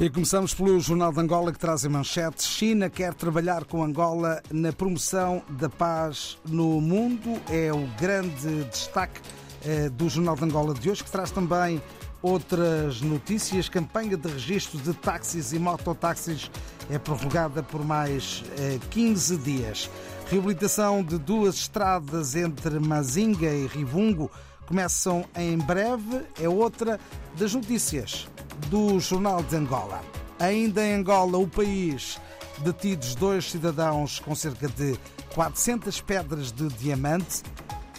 E começamos pelo Jornal de Angola que traz em manchetes. China quer trabalhar com Angola na promoção da paz no mundo. É o grande destaque eh, do Jornal de Angola de hoje, que traz também outras notícias. Campanha de registro de táxis e mototáxis é prorrogada por mais 15 eh, dias. Reabilitação de duas estradas entre Mazinga e Rivungo começam em breve. É outra das notícias do Jornal de Angola. Ainda em Angola, o país detidos dois cidadãos com cerca de 400 pedras de diamante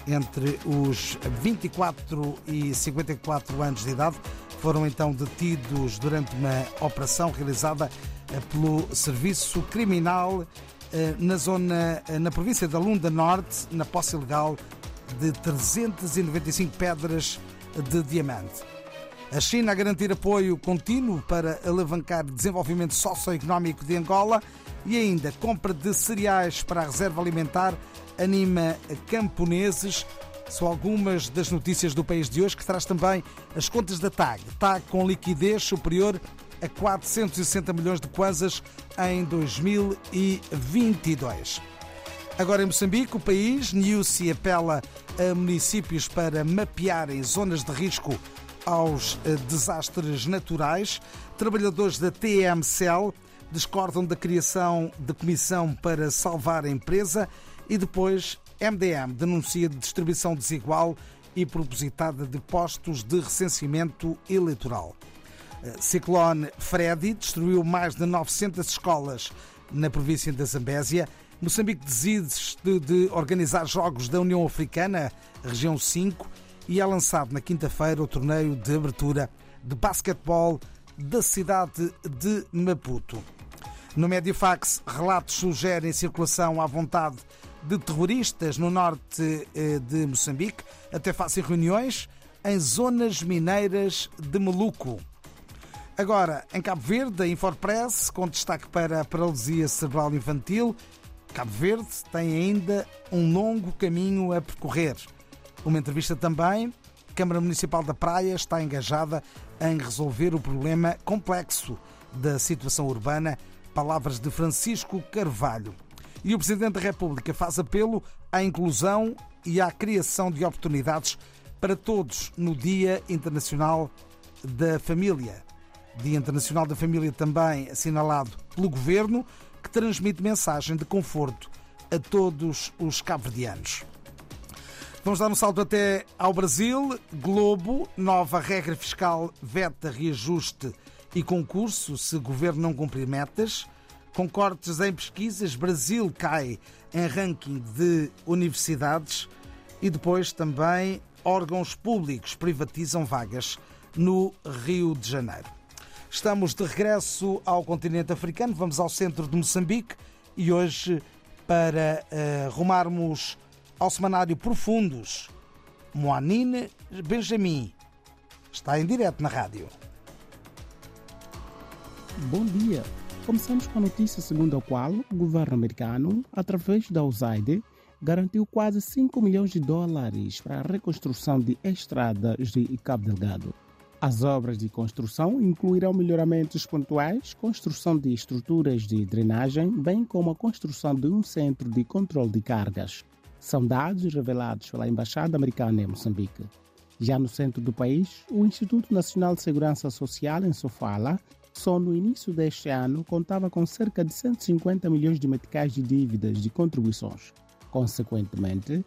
entre os 24 e 54 anos de idade foram então detidos durante uma operação realizada eh, pelo Serviço Criminal eh, na zona eh, na província da Lunda Norte, na posse ilegal de 395 pedras de diamante. A China a garantir apoio contínuo para alavancar desenvolvimento socioeconómico de Angola e ainda compra de cereais para a reserva alimentar anima camponeses. São algumas das notícias do país de hoje que traz também as contas da TAG. TAG com liquidez superior a 460 milhões de kwanzas em 2022. Agora em Moçambique, o país, Niusi apela a municípios para mapearem zonas de risco aos eh, desastres naturais. Trabalhadores da TMCL discordam da criação de comissão para salvar a empresa e depois MDM denuncia distribuição desigual e propositada de postos de recenseamento eleitoral. Eh, Ciclone Freddy destruiu mais de 900 escolas na província da Zambésia. Moçambique desiste de organizar jogos da União Africana, região 5, e é lançado na quinta-feira o torneio de abertura de basquetebol da cidade de Maputo. No Mediafax, relatos sugerem circulação à vontade de terroristas no norte eh, de Moçambique, até fazem reuniões em zonas mineiras de Maluco. Agora, em Cabo Verde, a Infopress, com destaque para a paralisia cerebral infantil, Cabo Verde tem ainda um longo caminho a percorrer. Uma entrevista também. Câmara Municipal da Praia está engajada em resolver o problema complexo da situação urbana. Palavras de Francisco Carvalho. E o Presidente da República faz apelo à inclusão e à criação de oportunidades para todos no Dia Internacional da Família. Dia Internacional da Família também assinalado pelo Governo, que transmite mensagem de conforto a todos os cabo-verdianos. Vamos dar um salto até ao Brasil. Globo, nova regra fiscal veta reajuste e concurso se governo não cumprir metas. Com cortes em pesquisas, Brasil cai em ranking de universidades e depois também órgãos públicos privatizam vagas no Rio de Janeiro. Estamos de regresso ao continente africano, vamos ao centro de Moçambique e hoje, para uh, rumarmos ao semanário Profundos, Moanine Benjamin. Está em direto na rádio. Bom dia. Começamos com a notícia segundo a qual o governo americano, através da USAID, garantiu quase 5 milhões de dólares para a reconstrução de estradas de Cabo Delgado. As obras de construção incluirão melhoramentos pontuais, construção de estruturas de drenagem, bem como a construção de um centro de controle de cargas. São dados revelados pela Embaixada Americana em Moçambique. Já no centro do país, o Instituto Nacional de Segurança Social, em Sofala, só no início deste ano contava com cerca de 150 milhões de meticais de dívidas de contribuições. Consequentemente,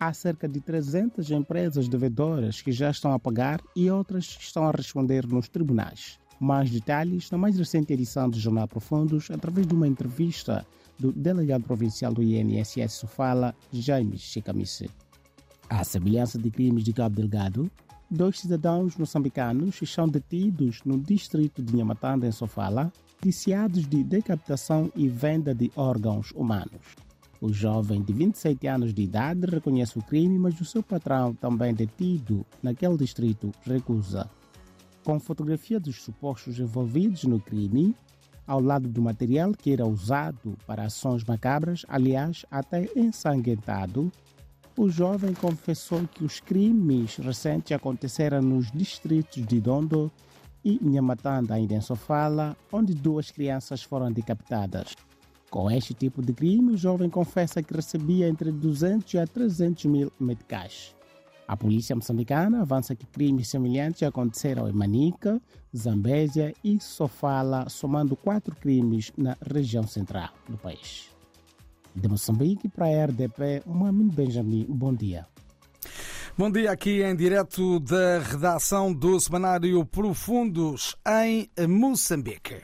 há cerca de 300 empresas devedoras que já estão a pagar e outras que estão a responder nos tribunais. Mais detalhes na mais recente edição do Jornal Profundos através de uma entrevista do delegado provincial do INSS Sofala, Jaime Chicamice. À semelhança de crimes de Cabo Delgado, dois cidadãos moçambicanos estão detidos no distrito de Nhamatanda, em Sofala, indiciados de decapitação e venda de órgãos humanos. O jovem de 27 anos de idade reconhece o crime, mas o seu patrão, também detido naquele distrito, recusa. Com fotografia dos supostos envolvidos no crime, ao lado do material que era usado para ações macabras, aliás, até ensanguentado, o jovem confessou que os crimes recentes aconteceram nos distritos de Dondo e Nhamatanda, em Sofala, onde duas crianças foram decapitadas. Com este tipo de crime, o jovem confessa que recebia entre 200 a 300 mil meticais. A polícia moçambicana avança que crimes semelhantes aconteceram em Manica, Zambésia e Sofala, somando quatro crimes na região central do país. De Moçambique para a RDP, Mohamed Benjamin, bom dia. Bom dia aqui em direto da redação do Semanário Profundos em Moçambique.